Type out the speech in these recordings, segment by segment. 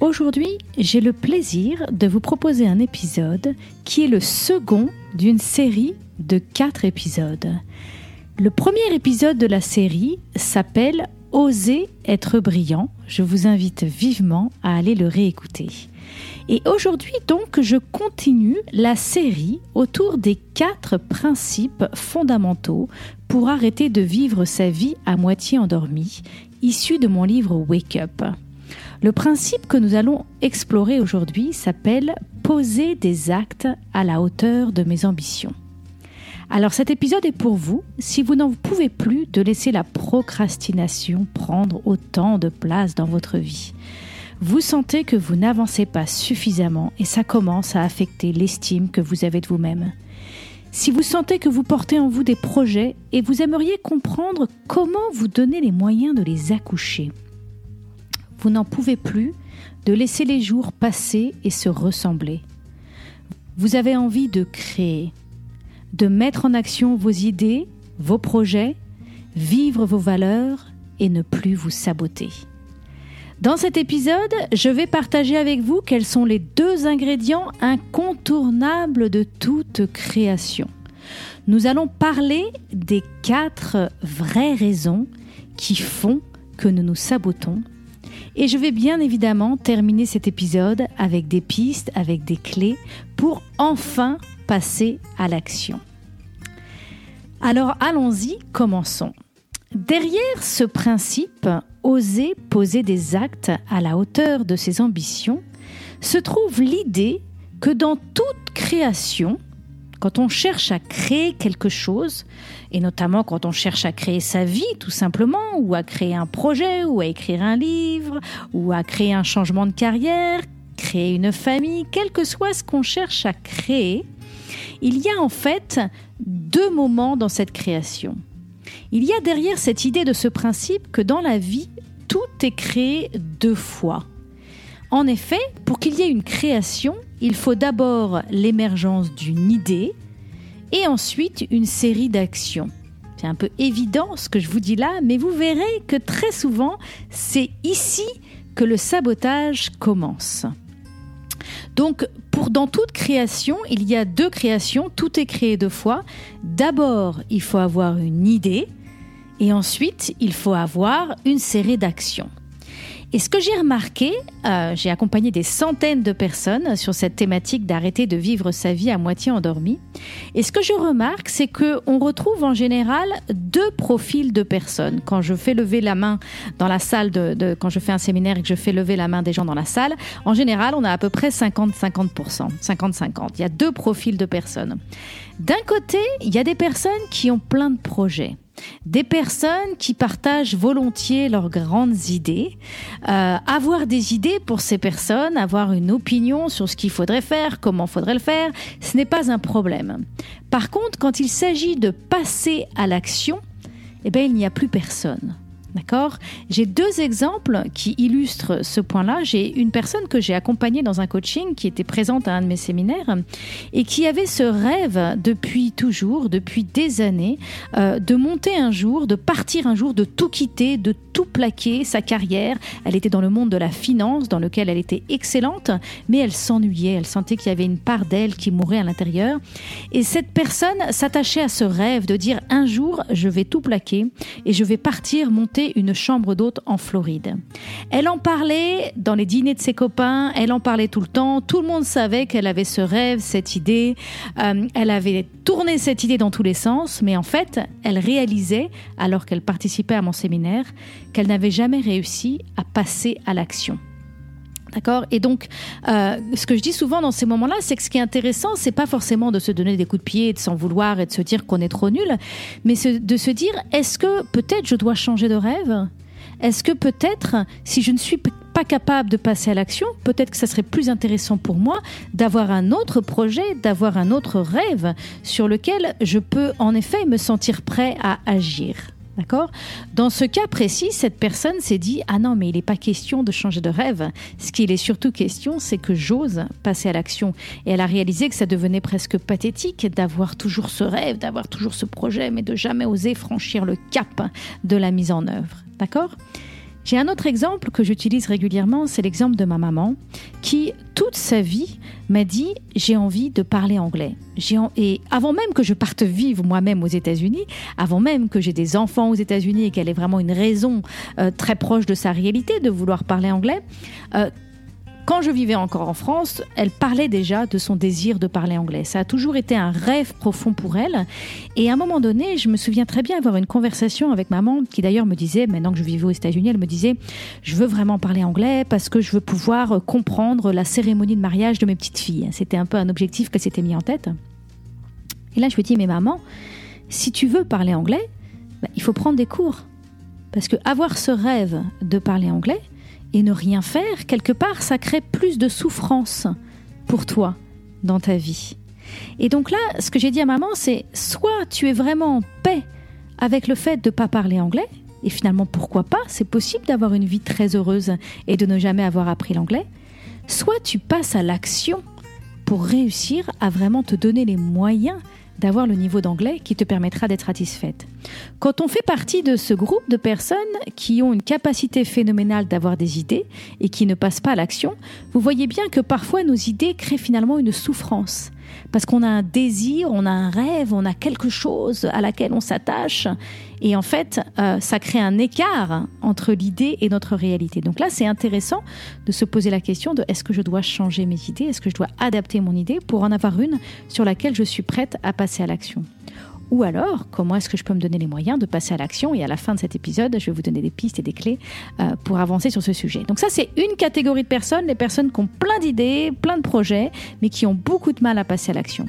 Aujourd'hui, j'ai le plaisir de vous proposer un épisode qui est le second d'une série de quatre épisodes. Le premier épisode de la série s'appelle Oser être brillant. Je vous invite vivement à aller le réécouter. Et aujourd'hui donc, je continue la série autour des quatre principes fondamentaux pour arrêter de vivre sa vie à moitié endormie, issus de mon livre Wake Up. Le principe que nous allons explorer aujourd'hui s'appelle Poser des actes à la hauteur de mes ambitions. Alors cet épisode est pour vous si vous n'en pouvez plus de laisser la procrastination prendre autant de place dans votre vie. Vous sentez que vous n'avancez pas suffisamment et ça commence à affecter l'estime que vous avez de vous-même. Si vous sentez que vous portez en vous des projets et vous aimeriez comprendre comment vous donner les moyens de les accoucher, vous n'en pouvez plus de laisser les jours passer et se ressembler. Vous avez envie de créer, de mettre en action vos idées, vos projets, vivre vos valeurs et ne plus vous saboter. Dans cet épisode, je vais partager avec vous quels sont les deux ingrédients incontournables de toute création. Nous allons parler des quatre vraies raisons qui font que nous nous sabotons. Et je vais bien évidemment terminer cet épisode avec des pistes, avec des clés pour enfin passer à l'action. Alors allons-y, commençons. Derrière ce principe, oser poser des actes à la hauteur de ses ambitions, se trouve l'idée que dans toute création, quand on cherche à créer quelque chose, et notamment quand on cherche à créer sa vie tout simplement, ou à créer un projet, ou à écrire un livre, ou à créer un changement de carrière, créer une famille, quel que soit ce qu'on cherche à créer, il y a en fait deux moments dans cette création. Il y a derrière cette idée de ce principe que dans la vie, tout est créé deux fois. En effet, pour qu'il y ait une création, il faut d'abord l'émergence d'une idée et ensuite une série d'actions. C'est un peu évident ce que je vous dis là, mais vous verrez que très souvent, c'est ici que le sabotage commence. Donc, pour dans toute création, il y a deux créations, tout est créé deux fois. D'abord, il faut avoir une idée et ensuite, il faut avoir une série d'actions. Et ce que j'ai remarqué, euh, j'ai accompagné des centaines de personnes sur cette thématique d'arrêter de vivre sa vie à moitié endormie. Et ce que je remarque, c'est que on retrouve en général deux profils de personnes. Quand je fais lever la main dans la salle de, quand je fais un séminaire et que je fais lever la main des gens dans la salle, en général, on a à peu près 50-50%, 50-50. Il y a deux profils de personnes. D'un côté, il y a des personnes qui ont plein de projets des personnes qui partagent volontiers leurs grandes idées, euh, avoir des idées pour ces personnes, avoir une opinion sur ce qu'il faudrait faire, comment faudrait le faire, ce n'est pas un problème. Par contre, quand il s'agit de passer à l'action, eh bien, il n'y a plus personne. D'accord J'ai deux exemples qui illustrent ce point-là. J'ai une personne que j'ai accompagnée dans un coaching qui était présente à un de mes séminaires et qui avait ce rêve depuis toujours, depuis des années, euh, de monter un jour, de partir un jour, de tout quitter, de tout plaquer, sa carrière. Elle était dans le monde de la finance, dans lequel elle était excellente, mais elle s'ennuyait. Elle sentait qu'il y avait une part d'elle qui mourait à l'intérieur. Et cette personne s'attachait à ce rêve de dire un jour, je vais tout plaquer et je vais partir monter une chambre d'hôte en Floride. Elle en parlait dans les dîners de ses copains, elle en parlait tout le temps, tout le monde savait qu'elle avait ce rêve, cette idée, euh, elle avait tourné cette idée dans tous les sens, mais en fait, elle réalisait, alors qu'elle participait à mon séminaire, qu'elle n'avait jamais réussi à passer à l'action. D'accord? Et donc, euh, ce que je dis souvent dans ces moments-là, c'est que ce qui est intéressant, c'est pas forcément de se donner des coups de pied, de s'en vouloir et de se dire qu'on est trop nul, mais de se dire est-ce que peut-être je dois changer de rêve? Est-ce que peut-être, si je ne suis pas capable de passer à l'action, peut-être que ça serait plus intéressant pour moi d'avoir un autre projet, d'avoir un autre rêve sur lequel je peux en effet me sentir prêt à agir? D'accord? Dans ce cas précis, cette personne s'est dit Ah non, mais il n'est pas question de changer de rêve. Ce qu'il est surtout question, c'est que j'ose passer à l'action. Et elle a réalisé que ça devenait presque pathétique d'avoir toujours ce rêve, d'avoir toujours ce projet, mais de jamais oser franchir le cap de la mise en œuvre. D'accord? J'ai un autre exemple que j'utilise régulièrement, c'est l'exemple de ma maman qui, toute sa vie, m'a dit j'ai envie de parler anglais. Et avant même que je parte vivre moi-même aux États-Unis, avant même que j'ai des enfants aux États-Unis et qu'elle ait vraiment une raison euh, très proche de sa réalité de vouloir parler anglais, euh, quand je vivais encore en France, elle parlait déjà de son désir de parler anglais. Ça a toujours été un rêve profond pour elle. Et à un moment donné, je me souviens très bien avoir une conversation avec maman, qui d'ailleurs me disait, maintenant que je vivais aux États-Unis, elle me disait, je veux vraiment parler anglais parce que je veux pouvoir comprendre la cérémonie de mariage de mes petites filles. C'était un peu un objectif qu'elle s'était mis en tête. Et là, je lui dis, mais maman, si tu veux parler anglais, bah, il faut prendre des cours. Parce que avoir ce rêve de parler anglais, et ne rien faire, quelque part, ça crée plus de souffrance pour toi dans ta vie. Et donc là, ce que j'ai dit à maman, c'est soit tu es vraiment en paix avec le fait de ne pas parler anglais, et finalement pourquoi pas, c'est possible d'avoir une vie très heureuse et de ne jamais avoir appris l'anglais, soit tu passes à l'action pour réussir à vraiment te donner les moyens d'avoir le niveau d'anglais qui te permettra d'être satisfaite. Quand on fait partie de ce groupe de personnes qui ont une capacité phénoménale d'avoir des idées et qui ne passent pas à l'action, vous voyez bien que parfois nos idées créent finalement une souffrance parce qu'on a un désir, on a un rêve, on a quelque chose à laquelle on s'attache. Et en fait, euh, ça crée un écart entre l'idée et notre réalité. Donc là, c'est intéressant de se poser la question de est-ce que je dois changer mes idées, est-ce que je dois adapter mon idée pour en avoir une sur laquelle je suis prête à passer à l'action? Ou alors, comment est-ce que je peux me donner les moyens de passer à l'action Et à la fin de cet épisode, je vais vous donner des pistes et des clés euh, pour avancer sur ce sujet. Donc ça, c'est une catégorie de personnes, les personnes qui ont plein d'idées, plein de projets, mais qui ont beaucoup de mal à passer à l'action.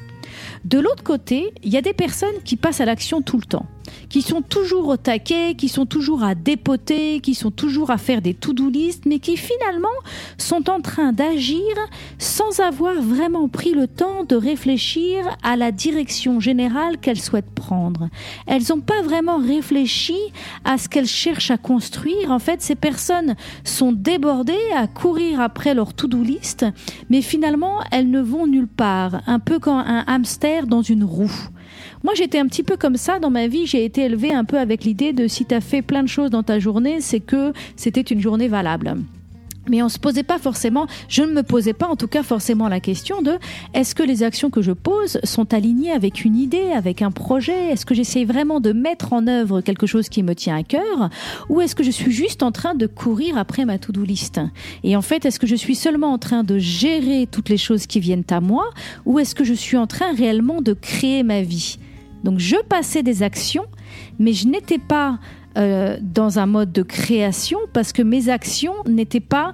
De l'autre côté, il y a des personnes qui passent à l'action tout le temps qui sont toujours au taquet, qui sont toujours à dépoter, qui sont toujours à faire des to-do list, mais qui finalement sont en train d'agir sans avoir vraiment pris le temps de réfléchir à la direction générale qu'elles souhaitent prendre. Elles n'ont pas vraiment réfléchi à ce qu'elles cherchent à construire. En fait, ces personnes sont débordées à courir après leur to-do list, mais finalement, elles ne vont nulle part, un peu comme un hamster dans une roue. Moi, j'étais un petit peu comme ça dans ma vie. J'ai été élevée un peu avec l'idée de si tu as fait plein de choses dans ta journée, c'est que c'était une journée valable. Mais on se posait pas forcément, je ne me posais pas en tout cas forcément la question de est-ce que les actions que je pose sont alignées avec une idée, avec un projet? Est-ce que j'essaie vraiment de mettre en œuvre quelque chose qui me tient à cœur? Ou est-ce que je suis juste en train de courir après ma to-do list? Et en fait, est-ce que je suis seulement en train de gérer toutes les choses qui viennent à moi? Ou est-ce que je suis en train réellement de créer ma vie? Donc je passais des actions, mais je n'étais pas euh, dans un mode de création parce que mes actions n'étaient pas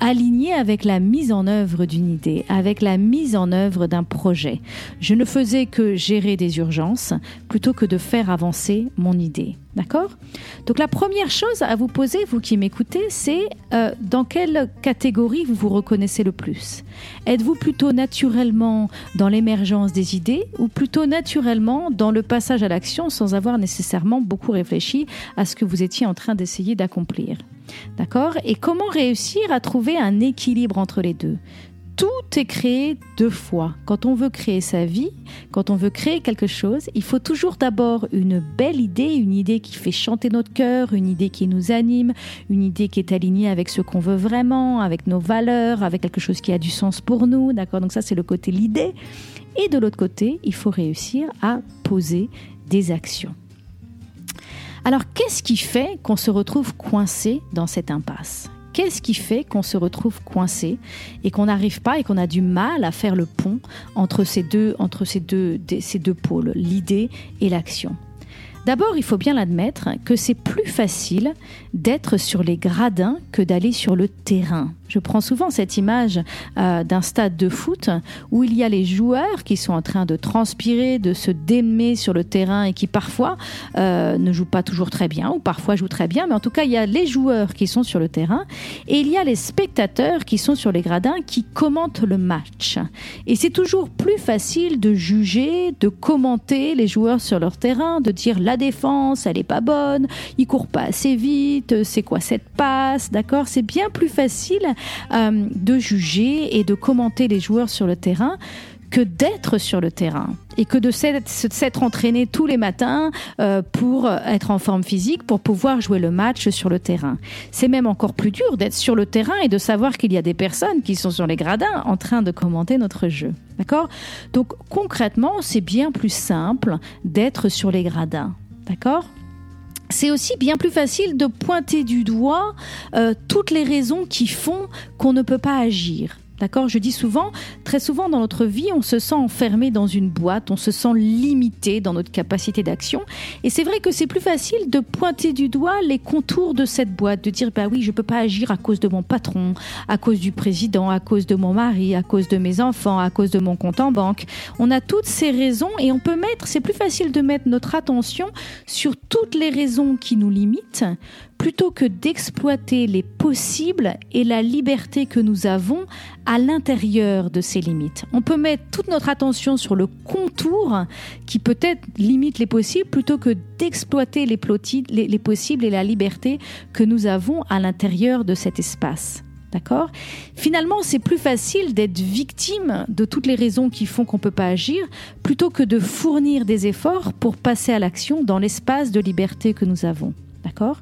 alignées avec la mise en œuvre d'une idée, avec la mise en œuvre d'un projet. Je ne faisais que gérer des urgences plutôt que de faire avancer mon idée. D'accord? Donc la première chose à vous poser, vous qui m'écoutez, c'est euh, dans quelle catégorie vous vous reconnaissez le plus? Êtes-vous plutôt naturellement dans l'émergence des idées ou plutôt naturellement dans le passage à l'action sans avoir nécessairement beaucoup réfléchi à ce que vous étiez en train d'essayer d'accomplir? D'accord? Et comment réussir à trouver un équilibre entre les deux? Tout est créé deux fois. Quand on veut créer sa vie, quand on veut créer quelque chose, il faut toujours d'abord une belle idée, une idée qui fait chanter notre cœur, une idée qui nous anime, une idée qui est alignée avec ce qu'on veut vraiment, avec nos valeurs, avec quelque chose qui a du sens pour nous. D'accord? Donc ça, c'est le côté l'idée. Et de l'autre côté, il faut réussir à poser des actions. Alors, qu'est-ce qui fait qu'on se retrouve coincé dans cette impasse? Qu'est-ce qui fait qu'on se retrouve coincé et qu'on n'arrive pas et qu'on a du mal à faire le pont entre ces deux, pôles, l'idée et l'action D'abord, il faut bien l'admettre que c'est plus facile d'être sur les gradins que d'aller sur le terrain. Je prends souvent cette image euh, d'un stade de foot où il y a les joueurs qui sont en train de transpirer, de se démer sur le terrain et qui parfois euh, ne jouent pas toujours très bien ou parfois jouent très bien, mais en tout cas il y a les joueurs qui sont sur le terrain et il y a les spectateurs qui sont sur les gradins qui commentent le match. Et c'est toujours plus facile de juger, de commenter les joueurs sur leur terrain, de dire la défense elle est pas bonne, ils courent pas assez vite, c'est quoi cette passe, d'accord? C'est bien plus facile euh, de juger et de commenter les joueurs sur le terrain que d'être sur le terrain et que de s'être entraîné tous les matins euh, pour être en forme physique, pour pouvoir jouer le match sur le terrain. C'est même encore plus dur d'être sur le terrain et de savoir qu'il y a des personnes qui sont sur les gradins en train de commenter notre jeu. D'accord? Donc concrètement, c'est bien plus simple d'être sur les gradins. D'accord? C'est aussi bien plus facile de pointer du doigt euh, toutes les raisons qui font qu'on ne peut pas agir. D'accord Je dis souvent, très souvent dans notre vie, on se sent enfermé dans une boîte, on se sent limité dans notre capacité d'action. Et c'est vrai que c'est plus facile de pointer du doigt les contours de cette boîte, de dire bah oui, je peux pas agir à cause de mon patron, à cause du président, à cause de mon mari, à cause de mes enfants, à cause de mon compte en banque. On a toutes ces raisons et on peut mettre, c'est plus facile de mettre notre attention sur toutes les raisons qui nous limitent plutôt que d'exploiter les possibles et la liberté que nous avons à l'intérieur de ces limites. On peut mettre toute notre attention sur le contour qui peut-être limite les possibles plutôt que d'exploiter les, les, possibles et la liberté que nous avons à l'intérieur de cet espace. D'accord? Finalement, c'est plus facile d'être victime de toutes les raisons qui font qu'on ne peut pas agir plutôt que de fournir des efforts pour passer à l'action dans l'espace de liberté que nous avons. D'accord?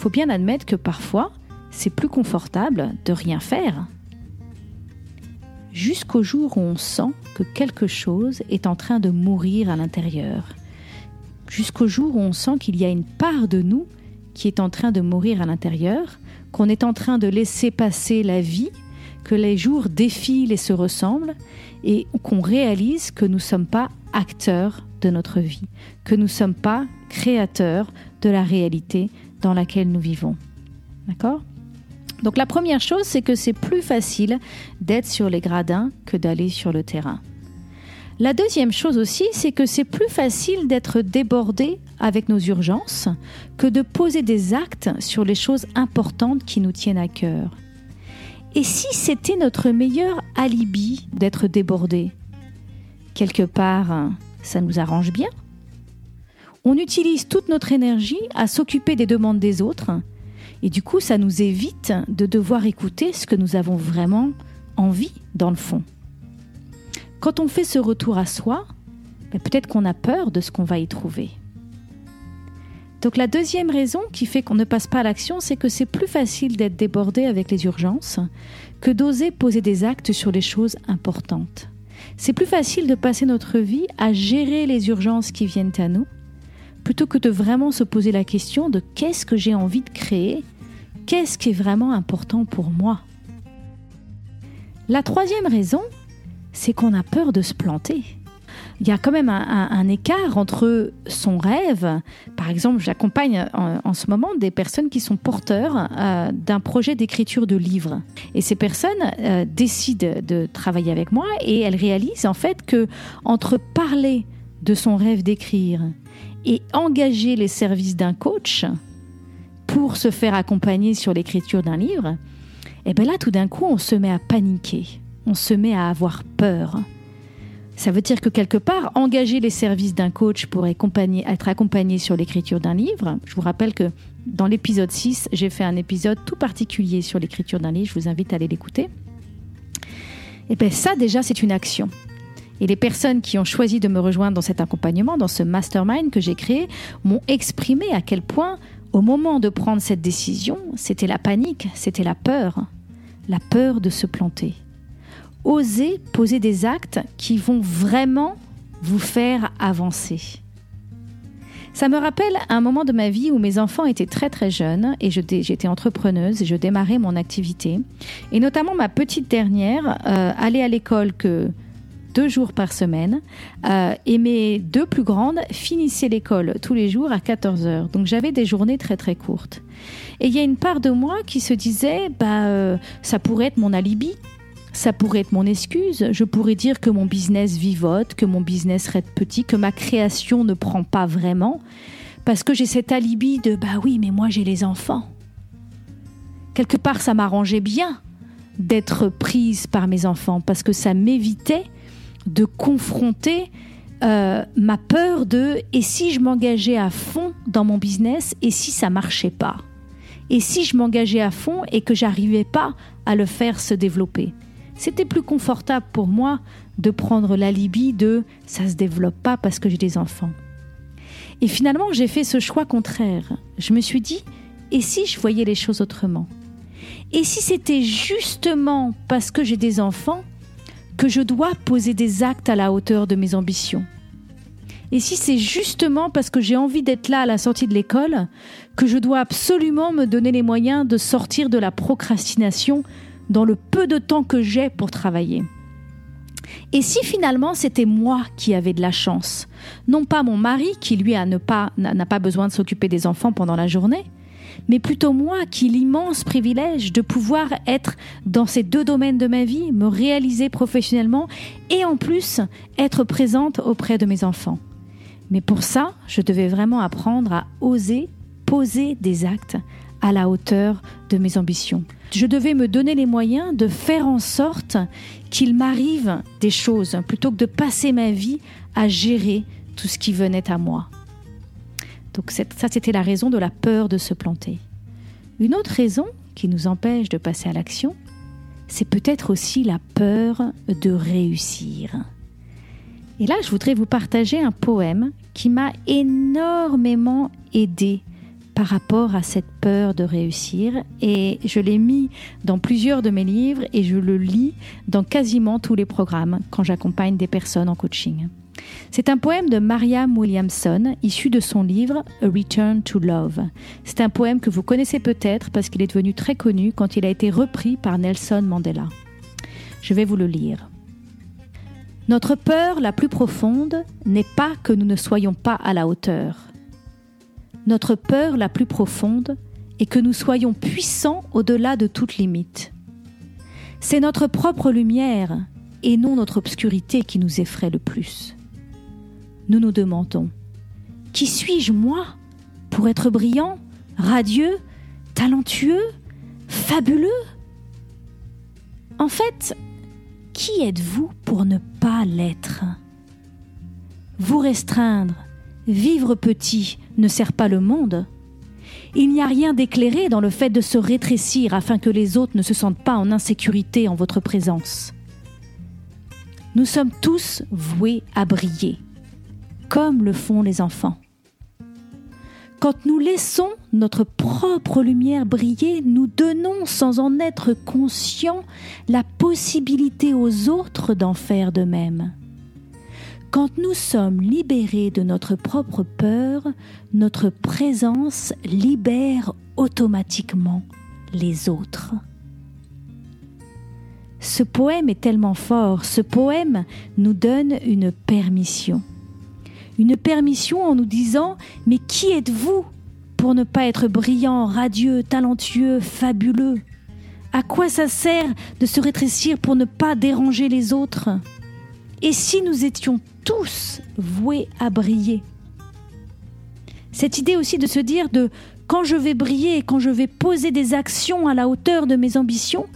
Faut bien admettre que parfois, c'est plus confortable de rien faire. Jusqu'au jour où on sent que quelque chose est en train de mourir à l'intérieur. Jusqu'au jour où on sent qu'il y a une part de nous qui est en train de mourir à l'intérieur, qu'on est en train de laisser passer la vie, que les jours défilent et se ressemblent, et qu'on réalise que nous ne sommes pas acteurs de notre vie, que nous ne sommes pas créateurs de la réalité dans laquelle nous vivons. D'accord? Donc la première chose, c'est que c'est plus facile d'être sur les gradins que d'aller sur le terrain. La deuxième chose aussi, c'est que c'est plus facile d'être débordé avec nos urgences que de poser des actes sur les choses importantes qui nous tiennent à cœur. Et si c'était notre meilleur alibi d'être débordé? Quelque part, ça nous arrange bien on utilise toute notre énergie à s'occuper des demandes des autres et du coup ça nous évite de devoir écouter ce que nous avons vraiment envie dans le fond. Quand on fait ce retour à soi, ben, peut-être qu'on a peur de ce qu'on va y trouver. Donc la deuxième raison qui fait qu'on ne passe pas à l'action, c'est que c'est plus facile d'être débordé avec les urgences que d'oser poser des actes sur les choses importantes. C'est plus facile de passer notre vie à gérer les urgences qui viennent à nous plutôt que de vraiment se poser la question de qu'est-ce que j'ai envie de créer, qu'est-ce qui est vraiment important pour moi? La troisième raison, c'est qu'on a peur de se planter. Il y a quand même un, écart entre son rêve. Par exemple, j'accompagne en, ce moment des personnes qui sont porteurs euh, d'un projet d'écriture de livres. Et ces personnes euh, décident de travailler avec moi et elles réalisent en fait que entre parler de son rêve d'écrire et engager les services d'un coach pour se faire accompagner sur l'écriture d'un livre, et eh bien là, tout d'un coup, on se met à paniquer, on se met à avoir peur. Ça veut dire que quelque part, engager les services d'un coach pour être accompagné sur l'écriture d'un livre, je vous rappelle que dans l'épisode 6, j'ai fait un épisode tout particulier sur l'écriture d'un livre, je vous invite à aller l'écouter. Et eh bien ça déjà, c'est une action. Et les personnes qui ont choisi de me rejoindre dans cet accompagnement, dans ce mastermind que j'ai créé, m'ont exprimé à quel point, au moment de prendre cette décision, c'était la panique, c'était la peur, la peur de se planter. Osez poser des actes qui vont vraiment vous faire avancer. Ça me rappelle un moment de ma vie où mes enfants étaient très très jeunes et j'étais entrepreneuse et je démarrais mon activité. Et notamment ma petite dernière euh, à l'école que deux jours par semaine euh, et mes deux plus grandes finissaient l'école tous les jours à 14 heures. Donc j'avais des journées très très courtes. Et il y a une part de moi qui se disait, bah, euh, ça pourrait être mon alibi, ça pourrait être mon excuse. Je pourrais dire que mon business vivote, que mon business reste petit, que ma création ne prend pas vraiment, parce que j'ai cet alibi de, bah oui, mais moi j'ai les enfants. Quelque part, ça m'arrangeait bien d'être prise par mes enfants parce que ça m'évitait de confronter euh, ma peur de et si je m'engageais à fond dans mon business et si ça marchait pas? Et si je m'engageais à fond et que j'arrivais pas à le faire se développer? C'était plus confortable pour moi de prendre l'alibi de ça se développe pas parce que j'ai des enfants. Et finalement j'ai fait ce choix contraire. Je me suis dit et si je voyais les choses autrement? Et si c'était justement parce que j'ai des enfants que je dois poser des actes à la hauteur de mes ambitions. Et si c'est justement parce que j'ai envie d'être là à la sortie de l'école que je dois absolument me donner les moyens de sortir de la procrastination dans le peu de temps que j'ai pour travailler. Et si finalement c'était moi qui avais de la chance, non pas mon mari qui lui n'a pas, pas besoin de s'occuper des enfants pendant la journée, mais plutôt moi qui l'immense privilège de pouvoir être dans ces deux domaines de ma vie, me réaliser professionnellement et en plus être présente auprès de mes enfants. Mais pour ça, je devais vraiment apprendre à oser poser des actes à la hauteur de mes ambitions. Je devais me donner les moyens de faire en sorte qu'il m'arrive des choses plutôt que de passer ma vie à gérer tout ce qui venait à moi. Donc ça, c'était la raison de la peur de se planter. Une autre raison qui nous empêche de passer à l'action, c'est peut-être aussi la peur de réussir. Et là, je voudrais vous partager un poème qui m'a énormément aidé par rapport à cette peur de réussir et je l'ai mis dans plusieurs de mes livres et je le lis dans quasiment tous les programmes quand j'accompagne des personnes en coaching. C'est un poème de Mariam Williamson, issu de son livre A Return to Love. C'est un poème que vous connaissez peut-être parce qu'il est devenu très connu quand il a été repris par Nelson Mandela. Je vais vous le lire. Notre peur la plus profonde n'est pas que nous ne soyons pas à la hauteur. Notre peur la plus profonde est que nous soyons puissants au-delà de toute limite. C'est notre propre lumière et non notre obscurité qui nous effraie le plus nous nous demandons Qui suis-je, moi, pour être brillant, radieux, talentueux, fabuleux? En fait, qui êtes-vous pour ne pas l'être? Vous restreindre, vivre petit ne sert pas le monde. Il n'y a rien d'éclairé dans le fait de se rétrécir afin que les autres ne se sentent pas en insécurité en votre présence. Nous sommes tous voués à briller comme le font les enfants. Quand nous laissons notre propre lumière briller, nous donnons sans en être conscients la possibilité aux autres d'en faire de même. Quand nous sommes libérés de notre propre peur, notre présence libère automatiquement les autres. Ce poème est tellement fort, ce poème nous donne une permission une permission en nous disant Mais qui êtes-vous pour ne pas être brillant, radieux, talentueux, fabuleux? À quoi ça sert de se rétrécir pour ne pas déranger les autres? Et si nous étions tous voués à briller? Cette idée aussi de se dire de quand je vais briller, quand je vais poser des actions à la hauteur de mes ambitions,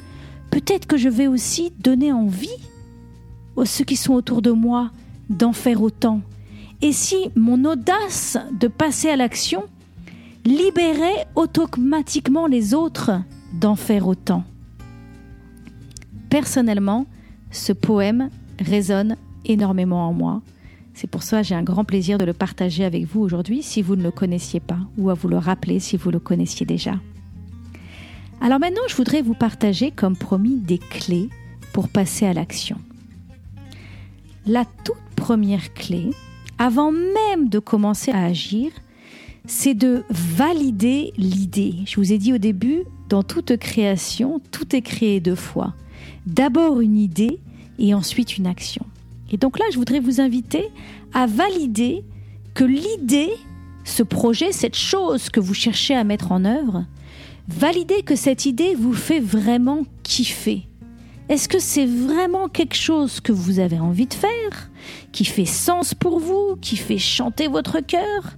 peut-être que je vais aussi donner envie aux ceux qui sont autour de moi d'en faire autant, et si mon audace de passer à l'action libérait automatiquement les autres d'en faire autant Personnellement, ce poème résonne énormément en moi. C'est pour ça que j'ai un grand plaisir de le partager avec vous aujourd'hui si vous ne le connaissiez pas ou à vous le rappeler si vous le connaissiez déjà. Alors maintenant, je voudrais vous partager, comme promis, des clés pour passer à l'action. La toute première clé, avant même de commencer à agir, c'est de valider l'idée. Je vous ai dit au début, dans toute création, tout est créé deux fois. D'abord une idée et ensuite une action. Et donc là, je voudrais vous inviter à valider que l'idée, ce projet, cette chose que vous cherchez à mettre en œuvre, valider que cette idée vous fait vraiment kiffer. Est-ce que c'est vraiment quelque chose que vous avez envie de faire, qui fait sens pour vous, qui fait chanter votre cœur?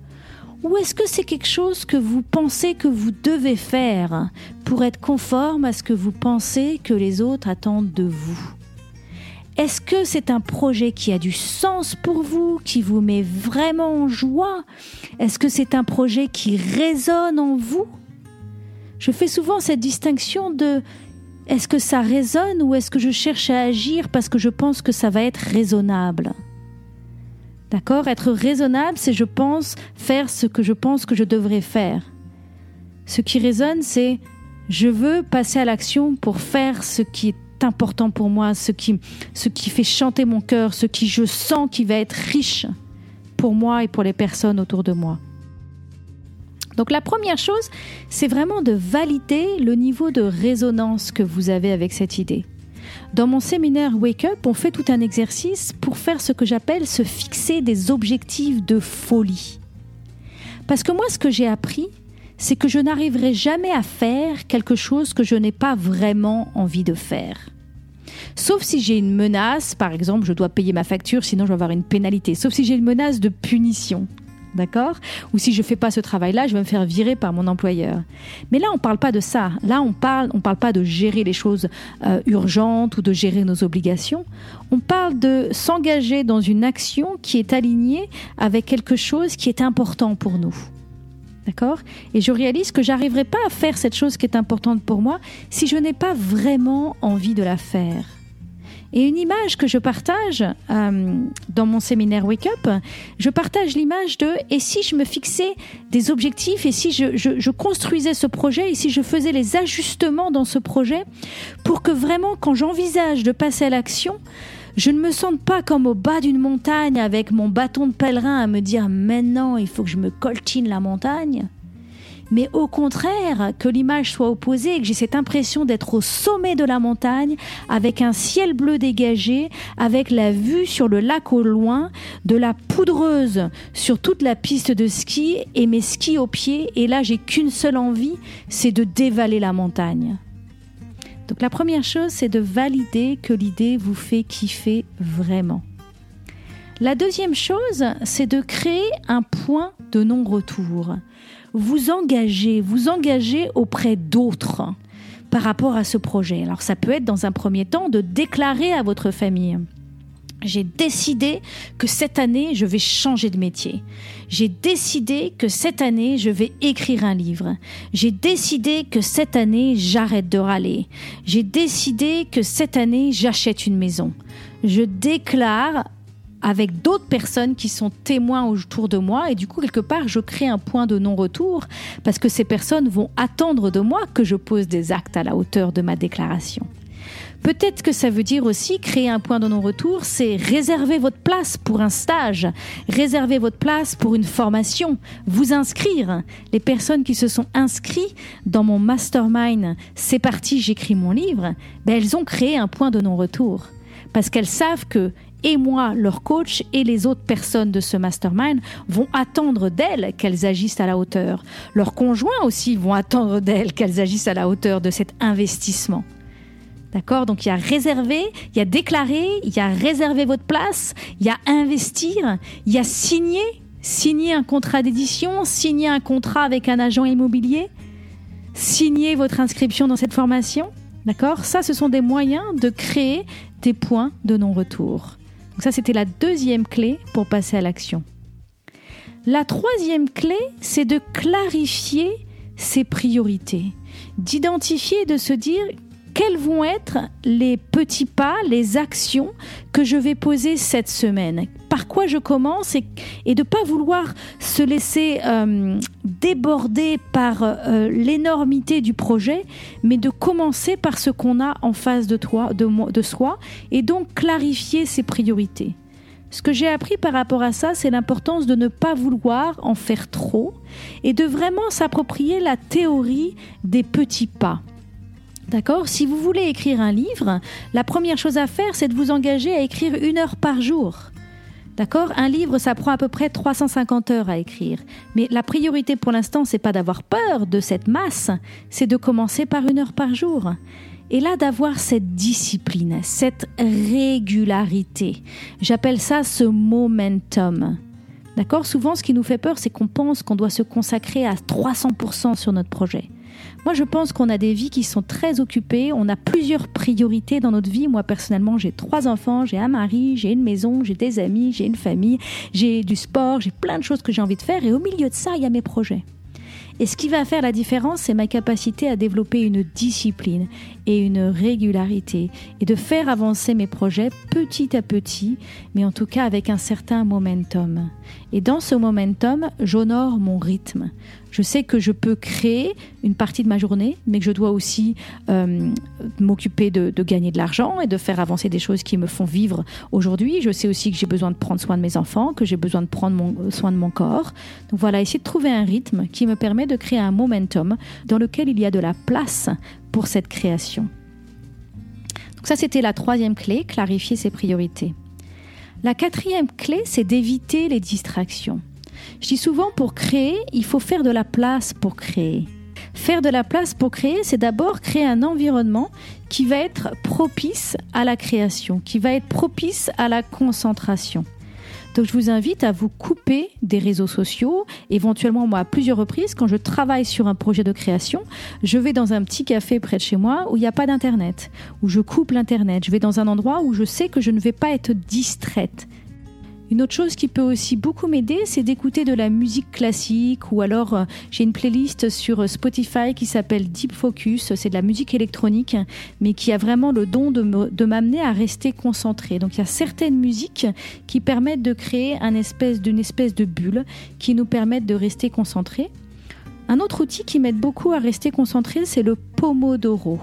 Ou est-ce que c'est quelque chose que vous pensez que vous devez faire pour être conforme à ce que vous pensez que les autres attendent de vous? Est-ce que c'est un projet qui a du sens pour vous, qui vous met vraiment en joie? Est-ce que c'est un projet qui résonne en vous? Je fais souvent cette distinction de est-ce que ça résonne ou est-ce que je cherche à agir parce que je pense que ça va être raisonnable? D'accord? Être raisonnable, c'est je pense faire ce que je pense que je devrais faire. Ce qui résonne, c'est je veux passer à l'action pour faire ce qui est important pour moi, ce qui, fait chanter mon cœur, ce qui je sens qui va être riche pour moi et pour les personnes autour de moi. Donc la première chose, c'est vraiment de valider le niveau de résonance que vous avez avec cette idée. Dans mon séminaire Wake Up, on fait tout un exercice pour faire ce que j'appelle se fixer des objectifs de folie. Parce que moi, ce que j'ai appris, c'est que je n'arriverai jamais à faire quelque chose que je n'ai pas vraiment envie de faire. Sauf si j'ai une menace, par exemple, je dois payer ma facture, sinon je vais avoir une pénalité. Sauf si j'ai une menace de punition. D'accord Ou si je fais pas ce travail-là, je vais me faire virer par mon employeur. Mais là, on parle pas de ça. Là, on parle, on parle pas de gérer les choses euh, urgentes ou de gérer nos obligations. On parle de s'engager dans une action qui est alignée avec quelque chose qui est important pour nous. D'accord Et je réalise que j'arriverai pas à faire cette chose qui est importante pour moi si je n'ai pas vraiment envie de la faire. Et une image que je partage euh, dans mon séminaire Wake Up, je partage l'image de et si je me fixais des objectifs et si je, je, construisais ce projet et si je faisais les ajustements dans ce projet pour que vraiment quand j'envisage de passer à l'action, je ne me sente pas comme au bas d'une montagne avec mon bâton de pèlerin à me dire maintenant il faut que je me coltine la montagne. Mais au contraire, que l'image soit opposée et que j'ai cette impression d'être au sommet de la montagne, avec un ciel bleu dégagé, avec la vue sur le lac au loin, de la poudreuse sur toute la piste de ski et mes skis aux pieds. Et là, j'ai qu'une seule envie, c'est de dévaler la montagne. Donc la première chose, c'est de valider que l'idée vous fait kiffer vraiment. La deuxième chose, c'est de créer un point de non-retour. Vous engagez, vous engagez auprès d'autres par rapport à ce projet. Alors ça peut être dans un premier temps de déclarer à votre famille j'ai décidé que cette année, je vais changer de métier. J'ai décidé que cette année, je vais écrire un livre. J'ai décidé que cette année, j'arrête de râler. J'ai décidé que cette année, j'achète une maison. Je déclare avec d'autres personnes qui sont témoins autour de moi et du coup quelque part je crée un point de non-retour parce que ces personnes vont attendre de moi que je pose des actes à la hauteur de ma déclaration. Peut-être que ça veut dire aussi créer un point de non-retour, c'est réserver votre place pour un stage, réserver votre place pour une formation, vous inscrire. Les personnes qui se sont inscrites dans mon mastermind, c'est parti, j'écris mon livre, ben elles ont créé un point de non-retour parce qu'elles savent que et moi, leur coach et les autres personnes de ce mastermind vont attendre d'elles qu'elles agissent à la hauteur. Leurs conjoints aussi vont attendre d'elles qu'elles agissent à la hauteur de cet investissement. D'accord? Donc il y a réserver, il y a déclarer, il y a réserver votre place, il y a investir, il y a signer, signer un contrat d'édition, signer un contrat avec un agent immobilier, signer votre inscription dans cette formation. D'accord? Ça, ce sont des moyens de créer des points de non-retour. Donc ça, c'était la deuxième clé pour passer à l'action. La troisième clé, c'est de clarifier ses priorités, d'identifier, de se dire quels vont être les petits pas, les actions que je vais poser cette semaine? Par quoi je commence et, de ne pas vouloir se laisser euh, déborder par euh, l'énormité du projet, mais de commencer par ce qu'on a en face de, toi, de, de soi et donc clarifier ses priorités. Ce que j'ai appris par rapport à ça, c'est l'importance de ne pas vouloir en faire trop et de vraiment s'approprier la théorie des petits pas. D'accord Si vous voulez écrire un livre, la première chose à faire, c'est de vous engager à écrire une heure par jour. D'accord Un livre, ça prend à peu près 350 heures à écrire. Mais la priorité pour l'instant, c'est pas d'avoir peur de cette masse, c'est de commencer par une heure par jour. Et là, d'avoir cette discipline, cette régularité. J'appelle ça ce momentum. D'accord Souvent, ce qui nous fait peur, c'est qu'on pense qu'on doit se consacrer à 300% sur notre projet. Moi, je pense qu'on a des vies qui sont très occupées, on a plusieurs priorités dans notre vie. Moi, personnellement, j'ai trois enfants, j'ai un mari, j'ai une maison, j'ai des amis, j'ai une famille, j'ai du sport, j'ai plein de choses que j'ai envie de faire. Et au milieu de ça, il y a mes projets. Et ce qui va faire la différence, c'est ma capacité à développer une discipline et une régularité et de faire avancer mes projets petit à petit, mais en tout cas avec un certain momentum. Et dans ce momentum, j'honore mon rythme. Je sais que je peux créer une partie de ma journée, mais que je dois aussi euh, m'occuper de, gagner de l'argent et de faire avancer des choses qui me font vivre aujourd'hui. Je sais aussi que j'ai besoin de prendre soin de mes enfants, que j'ai besoin de prendre soin de mon corps. Donc voilà, essayer de trouver un rythme qui me permet de créer un momentum dans lequel il y a de la place pour cette création. Donc ça, c'était la troisième clé, clarifier ses priorités. La quatrième clé, c'est d'éviter les distractions. Je dis souvent, pour créer, il faut faire de la place pour créer. Faire de la place pour créer, c'est d'abord créer un environnement qui va être propice à la création, qui va être propice à la concentration. Donc je vous invite à vous couper des réseaux sociaux. Éventuellement, moi, à plusieurs reprises, quand je travaille sur un projet de création, je vais dans un petit café près de chez moi où il n'y a pas d'Internet, où je coupe l'Internet. Je vais dans un endroit où je sais que je ne vais pas être distraite. Une autre chose qui peut aussi beaucoup m'aider, c'est d'écouter de la musique classique ou alors euh, j'ai une playlist sur euh, Spotify qui s'appelle Deep Focus. C'est de la musique électronique, mais qui a vraiment le don de m'amener à rester concentré. Donc il y a certaines musiques qui permettent de créer un espèce espèce de bulle qui nous permettent de rester concentré. Un autre outil qui m'aide beaucoup à rester concentré, c'est le Pomodoro.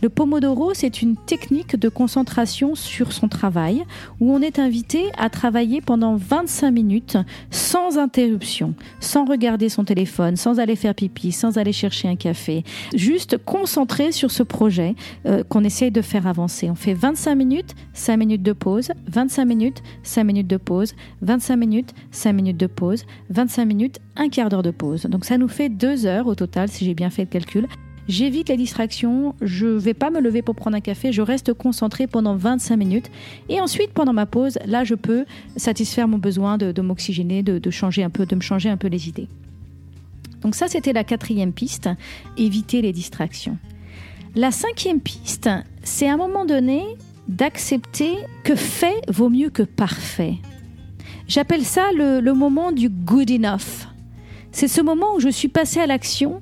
Le Pomodoro, c'est une technique de concentration sur son travail où on est invité à travailler pendant 25 minutes sans interruption, sans regarder son téléphone, sans aller faire pipi, sans aller chercher un café, juste concentré sur ce projet euh, qu'on essaye de faire avancer. On fait 25 minutes, 5 minutes de pause, 25 minutes, 5 minutes de pause, 25 minutes, 5 minutes de pause, 25 minutes, un quart d'heure de pause. Donc ça nous fait 2 heures au total si j'ai bien fait le calcul J'évite les distractions, je ne vais pas me lever pour prendre un café, je reste concentré pendant 25 minutes. Et ensuite, pendant ma pause, là, je peux satisfaire mon besoin de, m'oxygéner, de, changer un peu, de me changer un peu les idées. Donc ça, c'était la quatrième piste, éviter les distractions. La cinquième piste, c'est à un moment donné d'accepter que fait vaut mieux que parfait. J'appelle ça le, le moment du good enough. C'est ce moment où je suis passé à l'action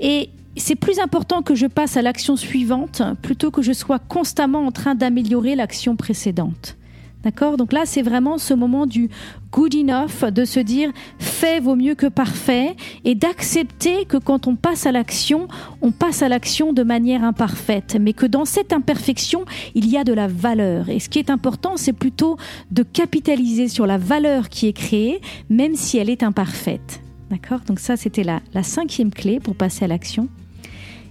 et c'est plus important que je passe à l'action suivante plutôt que je sois constamment en train d'améliorer l'action précédente. D'accord? Donc là, c'est vraiment ce moment du good enough, de se dire fait vaut mieux que parfait, et d'accepter que quand on passe à l'action, on passe à l'action de manière imparfaite, mais que dans cette imperfection, il y a de la valeur. Et ce qui est important, c'est plutôt de capitaliser sur la valeur qui est créée, même si elle est imparfaite. D'accord? Donc ça, c'était la, la cinquième clé pour passer à l'action.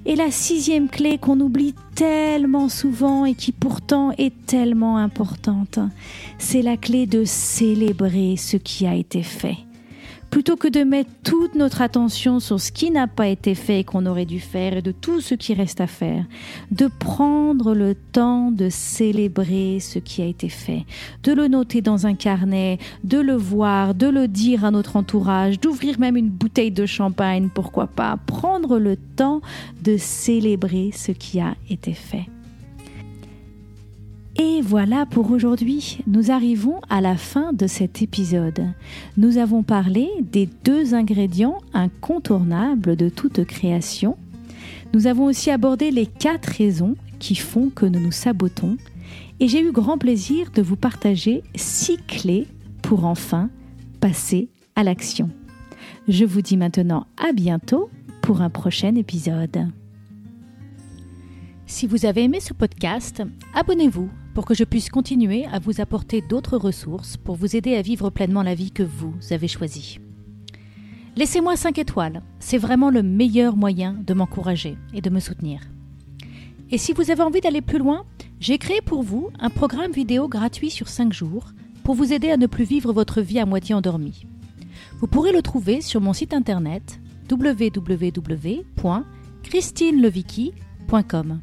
Et la sixième clé qu'on oublie tellement souvent et qui pourtant est tellement importante, c'est la clé de célébrer ce qui a été fait plutôt que de mettre toute notre attention sur ce qui n'a pas été fait et qu'on aurait dû faire et de tout ce qui reste à faire, de prendre le temps de célébrer ce qui a été fait, de le noter dans un carnet, de le voir, de le dire à notre entourage, d'ouvrir même une bouteille de champagne, pourquoi pas, prendre le temps de célébrer ce qui a été fait. Et voilà pour aujourd'hui, nous arrivons à la fin de cet épisode. Nous avons parlé des deux ingrédients incontournables de toute création. Nous avons aussi abordé les quatre raisons qui font que nous nous sabotons. Et j'ai eu grand plaisir de vous partager six clés pour enfin passer à l'action. Je vous dis maintenant à bientôt pour un prochain épisode. Si vous avez aimé ce podcast, abonnez-vous pour que je puisse continuer à vous apporter d'autres ressources pour vous aider à vivre pleinement la vie que vous avez choisie. Laissez-moi 5 étoiles, c'est vraiment le meilleur moyen de m'encourager et de me soutenir. Et si vous avez envie d'aller plus loin, j'ai créé pour vous un programme vidéo gratuit sur 5 jours pour vous aider à ne plus vivre votre vie à moitié endormie. Vous pourrez le trouver sur mon site internet www.christinelevicky.com.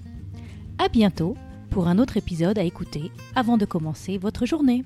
À bientôt pour un autre épisode à écouter avant de commencer votre journée.